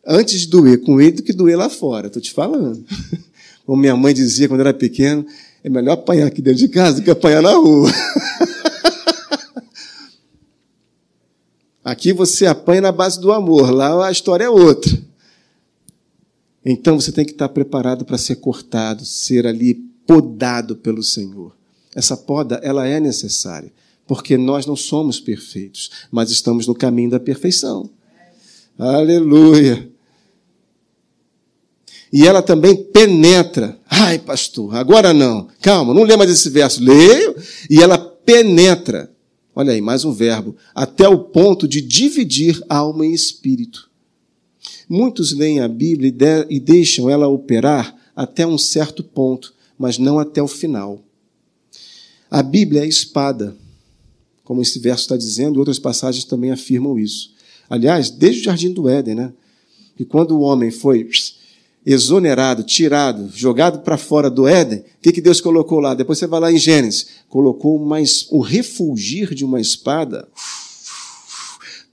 Antes de doer com ele do que doer lá fora, estou te falando. [laughs] Como minha mãe dizia quando era pequeno, é melhor apanhar aqui dentro de casa do que apanhar na rua. [laughs] Aqui você apanha na base do amor, lá a história é outra. Então você tem que estar preparado para ser cortado, ser ali podado pelo Senhor. Essa poda, ela é necessária, porque nós não somos perfeitos, mas estamos no caminho da perfeição. Aleluia. E ela também penetra. Ai, pastor, agora não. Calma, não lê mais esse verso. Leio. E ela penetra Olha aí, mais um verbo. Até o ponto de dividir alma e espírito. Muitos leem a Bíblia e deixam ela operar até um certo ponto, mas não até o final. A Bíblia é espada, como esse verso está dizendo, outras passagens também afirmam isso. Aliás, desde o jardim do Éden, né? E quando o homem foi exonerado, tirado, jogado para fora do Éden, o que, que Deus colocou lá? Depois você vai lá em Gênesis, colocou mais o refulgir de uma espada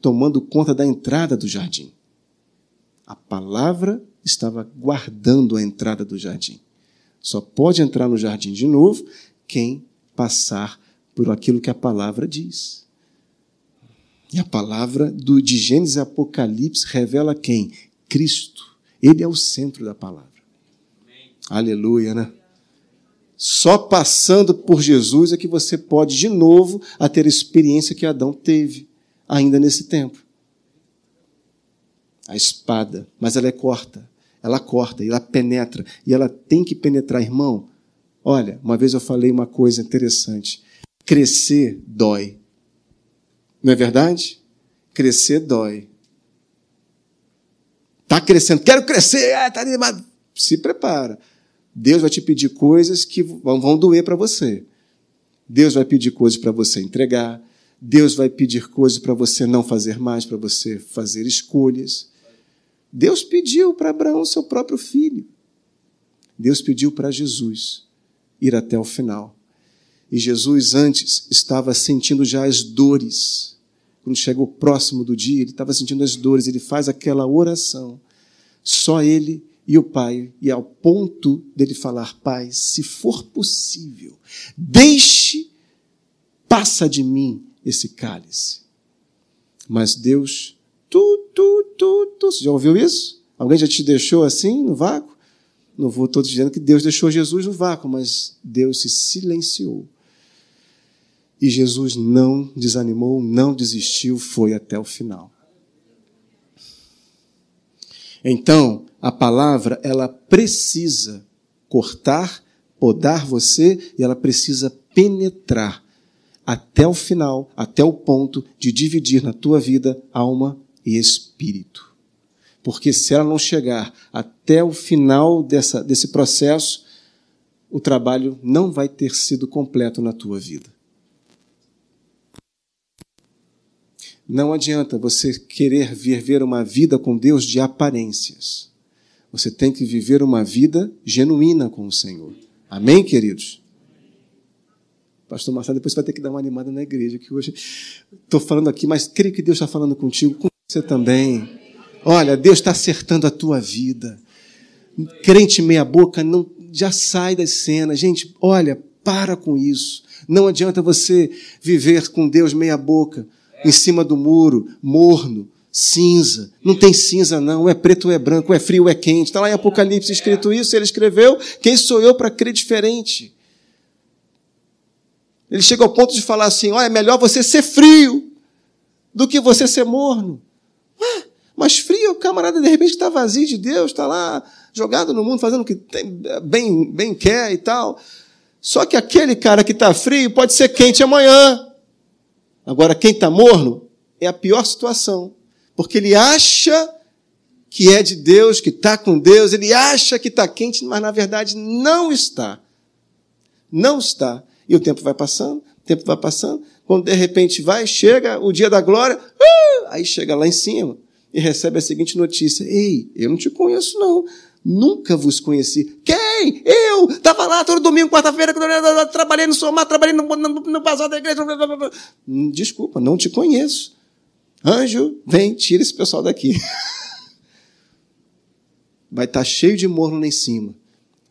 tomando conta da entrada do jardim. A palavra estava guardando a entrada do jardim. Só pode entrar no jardim de novo quem passar por aquilo que a palavra diz. E a palavra do, de Gênesis e Apocalipse revela quem? Cristo. Ele é o centro da palavra. Amém. Aleluia, né? Só passando por Jesus é que você pode de novo a ter a experiência que Adão teve ainda nesse tempo. A espada, mas ela é corta. Ela corta e ela penetra e ela tem que penetrar, irmão. Olha, uma vez eu falei uma coisa interessante. Crescer dói. Não é verdade? Crescer dói. Está crescendo, quero crescer, ah, animado. Se prepara. Deus vai te pedir coisas que vão, vão doer para você. Deus vai pedir coisas para você entregar. Deus vai pedir coisas para você não fazer mais, para você fazer escolhas. Deus pediu para Abraão seu próprio filho. Deus pediu para Jesus ir até o final. E Jesus antes estava sentindo já as dores quando chegou próximo do dia, ele estava sentindo as dores, ele faz aquela oração. Só ele e o Pai, e ao ponto dele falar: Pai, se for possível, deixe, passa de mim esse cálice. Mas Deus, tu, tu, tu, tu, você já ouviu isso? Alguém já te deixou assim, no vácuo? Não vou todo dizendo que Deus deixou Jesus no vácuo, mas Deus se silenciou e Jesus não desanimou, não desistiu, foi até o final. Então, a palavra, ela precisa cortar, podar você e ela precisa penetrar até o final, até o ponto de dividir na tua vida alma e espírito. Porque se ela não chegar até o final dessa, desse processo, o trabalho não vai ter sido completo na tua vida. Não adianta você querer viver uma vida com Deus de aparências. Você tem que viver uma vida genuína com o Senhor. Amém, queridos? Pastor Marcelo, depois você vai ter que dar uma animada na igreja, que hoje estou falando aqui, mas creio que Deus está falando contigo, com você também. Olha, Deus está acertando a tua vida. Crente meia boca, não, já sai das cenas. Gente, olha, para com isso. Não adianta você viver com Deus meia boca em cima do muro, morno, cinza. Não tem cinza, não. É preto ou é branco, é frio ou é quente. Está lá em Apocalipse escrito isso. Ele escreveu: Quem sou eu para crer diferente? Ele chega ao ponto de falar assim: Olha, é melhor você ser frio do que você ser morno. Ué, mas frio, camarada de repente está vazio de Deus, está lá jogado no mundo, fazendo o que tem, bem, bem quer e tal. Só que aquele cara que está frio pode ser quente amanhã. Agora, quem está morno é a pior situação, porque ele acha que é de Deus, que está com Deus, ele acha que está quente, mas na verdade não está. Não está. E o tempo vai passando, o tempo vai passando, quando de repente vai, chega o dia da glória, uh, aí chega lá em cima e recebe a seguinte notícia: Ei, eu não te conheço, não. Nunca vos conheci. Eu! Estava lá todo domingo, quarta-feira, trabalhei no Somar, trabalhei no, no, no da igreja. Desculpa, não te conheço. Anjo, vem, tira esse pessoal daqui. [laughs] Vai estar tá cheio de morno lá em cima,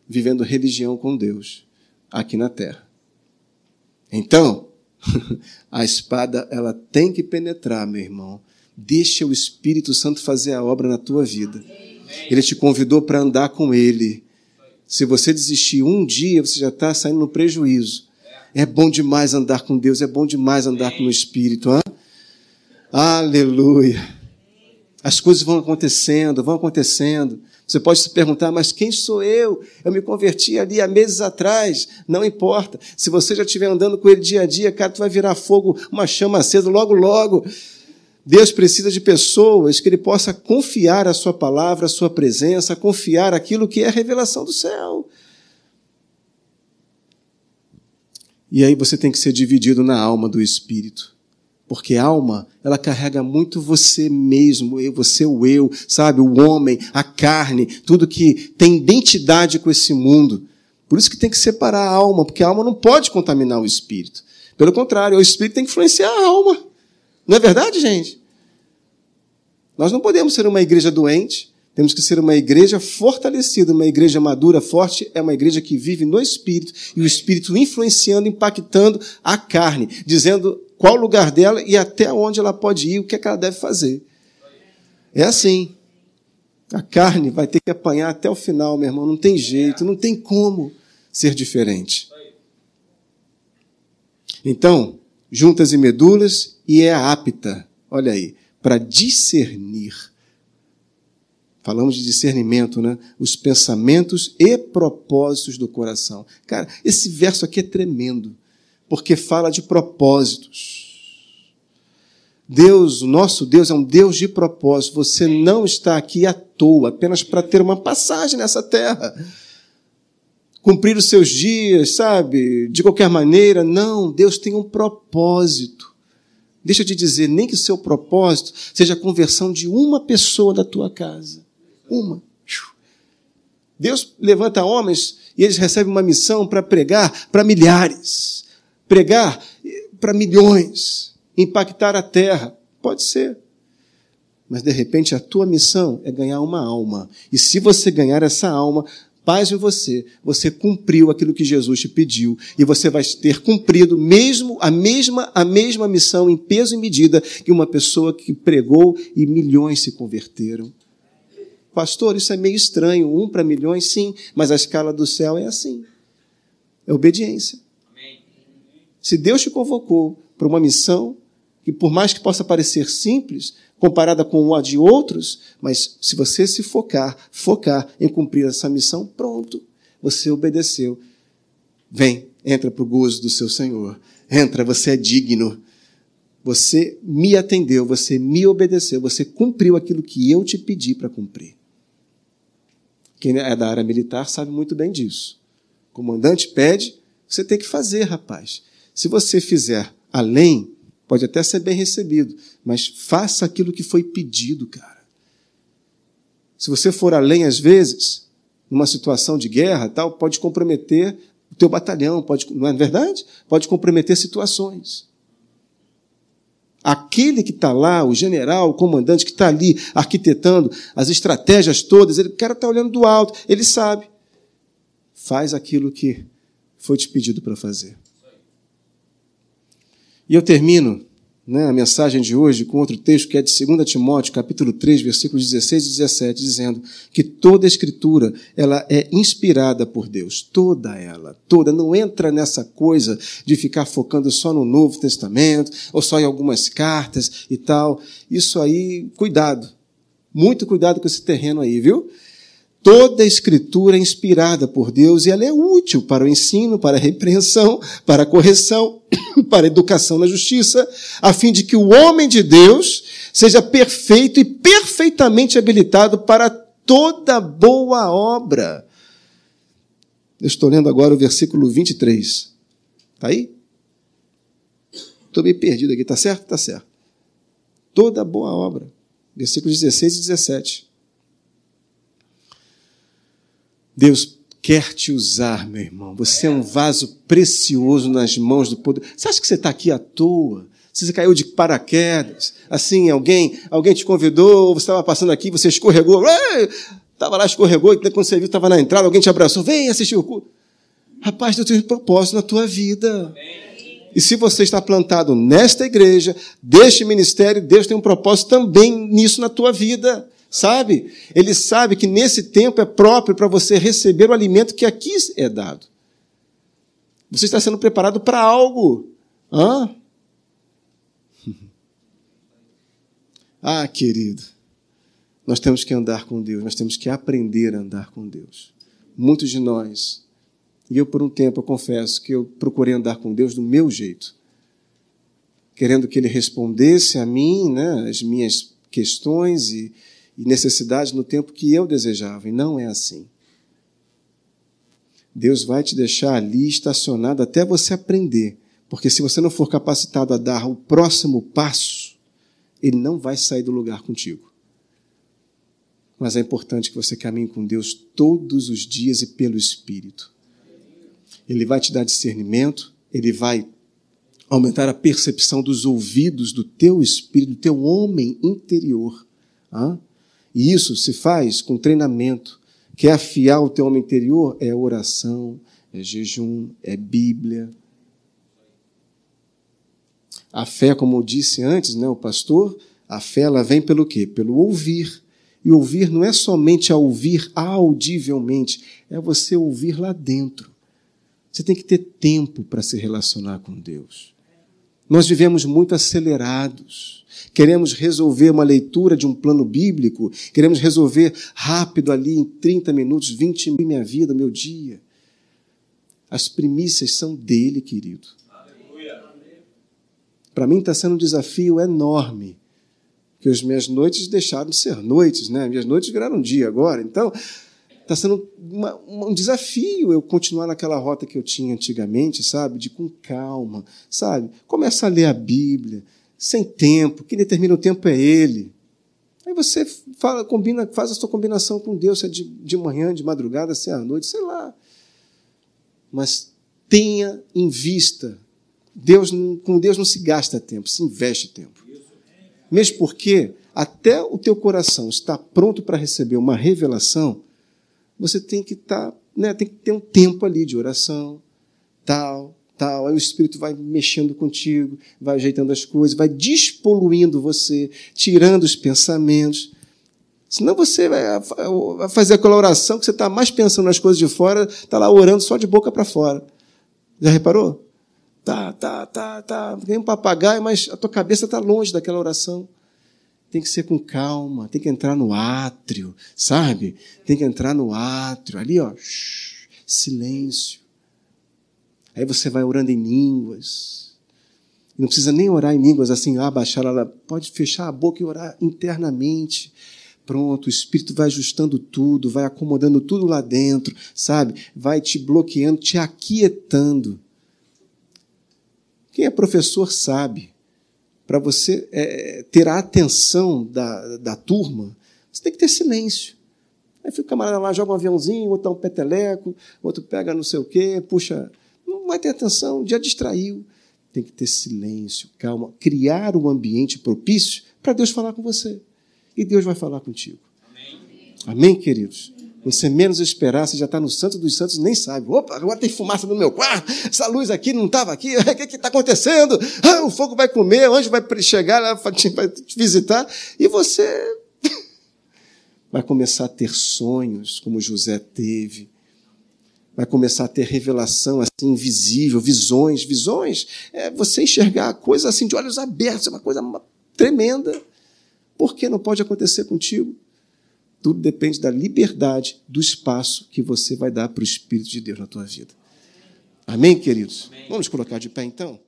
vivendo religião com Deus, aqui na terra. Então, [laughs] a espada, ela tem que penetrar, meu irmão. Deixa o Espírito Santo fazer a obra na tua vida. Ele te convidou para andar com Ele. Se você desistir um dia, você já está saindo no prejuízo. É bom demais andar com Deus, é bom demais andar com o Espírito. Hein? Aleluia. As coisas vão acontecendo, vão acontecendo. Você pode se perguntar, mas quem sou eu? Eu me converti ali há meses atrás. Não importa. Se você já estiver andando com ele dia a dia, cara, tu vai virar fogo, uma chama acesa logo, logo. Deus precisa de pessoas que ele possa confiar a sua palavra, a sua presença, confiar aquilo que é a revelação do céu. E aí você tem que ser dividido na alma do espírito. Porque a alma, ela carrega muito você mesmo, você o eu, sabe? O homem, a carne, tudo que tem identidade com esse mundo. Por isso que tem que separar a alma, porque a alma não pode contaminar o espírito. Pelo contrário, o espírito tem que influenciar a alma. Não é verdade, gente? Nós não podemos ser uma igreja doente, temos que ser uma igreja fortalecida, uma igreja madura, forte, é uma igreja que vive no Espírito, e o Espírito influenciando, impactando a carne, dizendo qual o lugar dela e até onde ela pode ir, o que, é que ela deve fazer. É assim. A carne vai ter que apanhar até o final, meu irmão. Não tem jeito, não tem como ser diferente. Então, juntas e medulas, e é apta, olha aí, para discernir. Falamos de discernimento, né? Os pensamentos e propósitos do coração. Cara, esse verso aqui é tremendo porque fala de propósitos. Deus, o nosso Deus é um Deus de propósito. Você não está aqui à toa, apenas para ter uma passagem nessa terra. Cumprir os seus dias, sabe? De qualquer maneira. Não, Deus tem um propósito. Deixa eu te dizer, nem que o seu propósito seja a conversão de uma pessoa da tua casa. Uma. Deus levanta homens e eles recebem uma missão para pregar para milhares pregar para milhões, impactar a terra. Pode ser. Mas de repente a tua missão é ganhar uma alma. E se você ganhar essa alma, paz em você, você cumpriu aquilo que Jesus te pediu e você vai ter cumprido mesmo a mesma a mesma missão em peso e medida que uma pessoa que pregou e milhões se converteram. Pastor, isso é meio estranho, um para milhões, sim, mas a escala do céu é assim. É obediência. Se Deus te convocou para uma missão, que por mais que possa parecer simples, comparada com a de outros, mas se você se focar, focar em cumprir essa missão, pronto, você obedeceu. Vem, entra para o gozo do seu Senhor. Entra, você é digno. Você me atendeu, você me obedeceu, você cumpriu aquilo que eu te pedi para cumprir. Quem é da área militar sabe muito bem disso. O comandante pede, você tem que fazer, rapaz. Se você fizer além, pode até ser bem recebido, mas faça aquilo que foi pedido, cara. Se você for além, às vezes, numa situação de guerra, tal, pode comprometer o teu batalhão, pode, não é verdade? Pode comprometer situações. Aquele que está lá, o general, o comandante que está ali arquitetando as estratégias todas, ele, o cara está olhando do alto, ele sabe. Faz aquilo que foi te pedido para fazer. E eu termino né, a mensagem de hoje com outro texto que é de 2 Timóteo, capítulo 3, versículos 16 e 17, dizendo que toda a escritura ela é inspirada por Deus, toda ela, toda. Não entra nessa coisa de ficar focando só no Novo Testamento ou só em algumas cartas e tal. Isso aí, cuidado. Muito cuidado com esse terreno aí, viu? Toda a escritura é inspirada por Deus e ela é útil para o ensino, para a repreensão, para a correção, [laughs] para educação na justiça, a fim de que o homem de Deus seja perfeito e perfeitamente habilitado para toda boa obra. Eu estou lendo agora o versículo 23. Está aí? Estou meio perdido aqui, está certo? Está certo. Toda boa obra. Versículos 16 e 17. Deus quer te usar, meu irmão. Você é um vaso precioso nas mãos do poder. Você acha que você está aqui à toa? Você caiu de paraquedas? Assim, alguém, alguém te convidou, você estava passando aqui, você escorregou, estava lá, escorregou, e quando você viu, estava na entrada, alguém te abraçou, vem assistir o culto. Rapaz, Deus tem um propósito na tua vida. E se você está plantado nesta igreja, deste ministério, Deus tem um propósito também nisso na tua vida. Sabe? Ele sabe que nesse tempo é próprio para você receber o alimento que aqui é dado. Você está sendo preparado para algo. Hã? [laughs] Ah, querido, nós temos que andar com Deus, nós temos que aprender a andar com Deus. Muitos de nós, e eu por um tempo eu confesso que eu procurei andar com Deus do meu jeito, querendo que Ele respondesse a mim, né, as minhas questões e, e necessidades no tempo que eu desejava, e não é assim. Deus vai te deixar ali estacionado até você aprender, porque se você não for capacitado a dar o próximo passo, ele não vai sair do lugar contigo. Mas é importante que você caminhe com Deus todos os dias e pelo Espírito. Ele vai te dar discernimento, ele vai aumentar a percepção dos ouvidos do teu espírito, do teu homem interior. Ah? E isso se faz com treinamento. Quer afiar o teu homem interior? É oração, é jejum, é Bíblia. A fé, como eu disse antes, né, o pastor, a fé ela vem pelo quê? Pelo ouvir. E ouvir não é somente a ouvir audivelmente, é você ouvir lá dentro. Você tem que ter tempo para se relacionar com Deus. Nós vivemos muito acelerados queremos resolver uma leitura de um plano bíblico, queremos resolver rápido ali em 30 minutos, 20 minutos, minha vida, meu dia. As primícias são dele, querido. Para mim está sendo um desafio enorme, que as minhas noites deixaram de ser noites, né? Minhas noites viraram dia agora. Então, está sendo uma, um desafio eu continuar naquela rota que eu tinha antigamente, sabe? De com calma, sabe? Começa a ler a Bíblia, sem tempo, quem determina o tempo é Ele. Aí você fala, combina, faz a sua combinação com Deus, se é de, de manhã, de madrugada, se é à noite, sei lá. Mas tenha em vista, Deus, com Deus não se gasta tempo, se investe tempo. Mesmo porque até o teu coração está pronto para receber uma revelação, você tem que estar, tá, né, tem que ter um tempo ali de oração, tal, tal. Aí o Espírito vai mexendo contigo, vai ajeitando as coisas, vai despoluindo você, tirando os pensamentos. Senão você vai fazer aquela oração que você está mais pensando nas coisas de fora, está lá orando só de boca para fora. Já reparou? Tá, tá, tá, tá. Tem um papagaio, mas a tua cabeça está longe daquela oração. Tem que ser com calma, tem que entrar no átrio, sabe? Tem que entrar no átrio, ali, ó, shh, silêncio. Aí você vai orando em línguas. Não precisa nem orar em línguas assim, ah, baixar ela. Pode fechar a boca e orar internamente. Pronto, o Espírito vai ajustando tudo, vai acomodando tudo lá dentro, sabe? Vai te bloqueando, te aquietando. Quem é professor sabe. Para você é, ter a atenção da, da turma, você tem que ter silêncio. Aí fica o camarada lá, joga um aviãozinho, outro dá um peteleco, outro pega não sei o quê, puxa não vai ter atenção, já distraiu. Tem que ter silêncio, calma, criar um ambiente propício para Deus falar com você. E Deus vai falar contigo. Amém, Amém queridos? Você menos esperar, você já está no Santo dos Santos nem sabe. Opa, agora tem fumaça no meu quarto, essa luz aqui não estava aqui, o [laughs] que está acontecendo? Ah, o fogo vai comer, o anjo vai chegar vai te visitar, e você [laughs] vai começar a ter sonhos, como José teve. Vai começar a ter revelação assim invisível, visões, visões. É você enxergar a coisa assim de olhos abertos, é uma coisa tremenda. Por que não pode acontecer contigo? Tudo depende da liberdade, do espaço que você vai dar para o Espírito de Deus na tua vida. Amém, queridos? Amém. Vamos colocar de pé então?